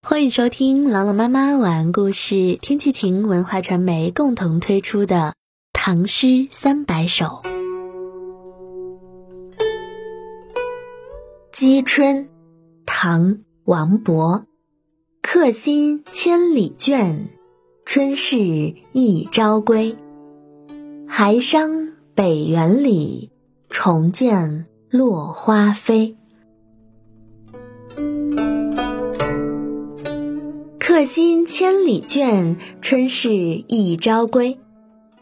欢迎收听朗朗妈妈晚安故事，天气晴文化传媒共同推出的《唐诗三百首》。《积春》唐·王勃，客心千里倦，春事一朝归。还伤北园里，重见落花飞。客心千里倦，春事一朝归。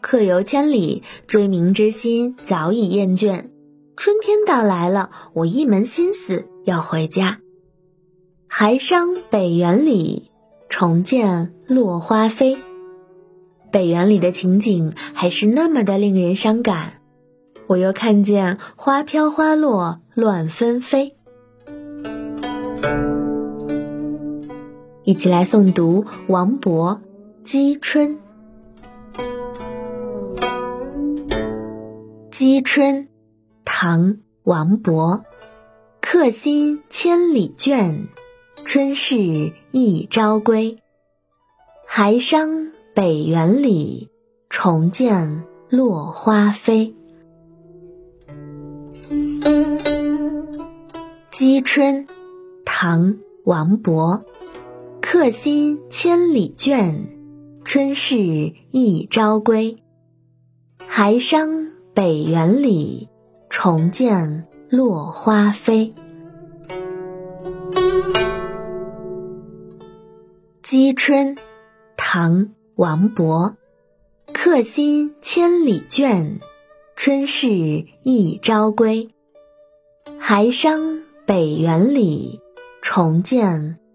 客游千里，追名之心早已厌倦。春天到来了，我一门心思要回家。还伤北园里，重见落花飞。北园里的情景还是那么的令人伤感，我又看见花飘花落，乱纷飞。一起来诵读王勃《击春》。《击春》唐·王勃，客心千里倦，春事一朝归。还伤北园里，重见落花飞。《击春》唐·王勃。客心千里倦，春事一朝归。还伤北园里，重见落花飞。《积春》唐·王勃，客心千里倦，春事一朝归。还伤北园里，重见。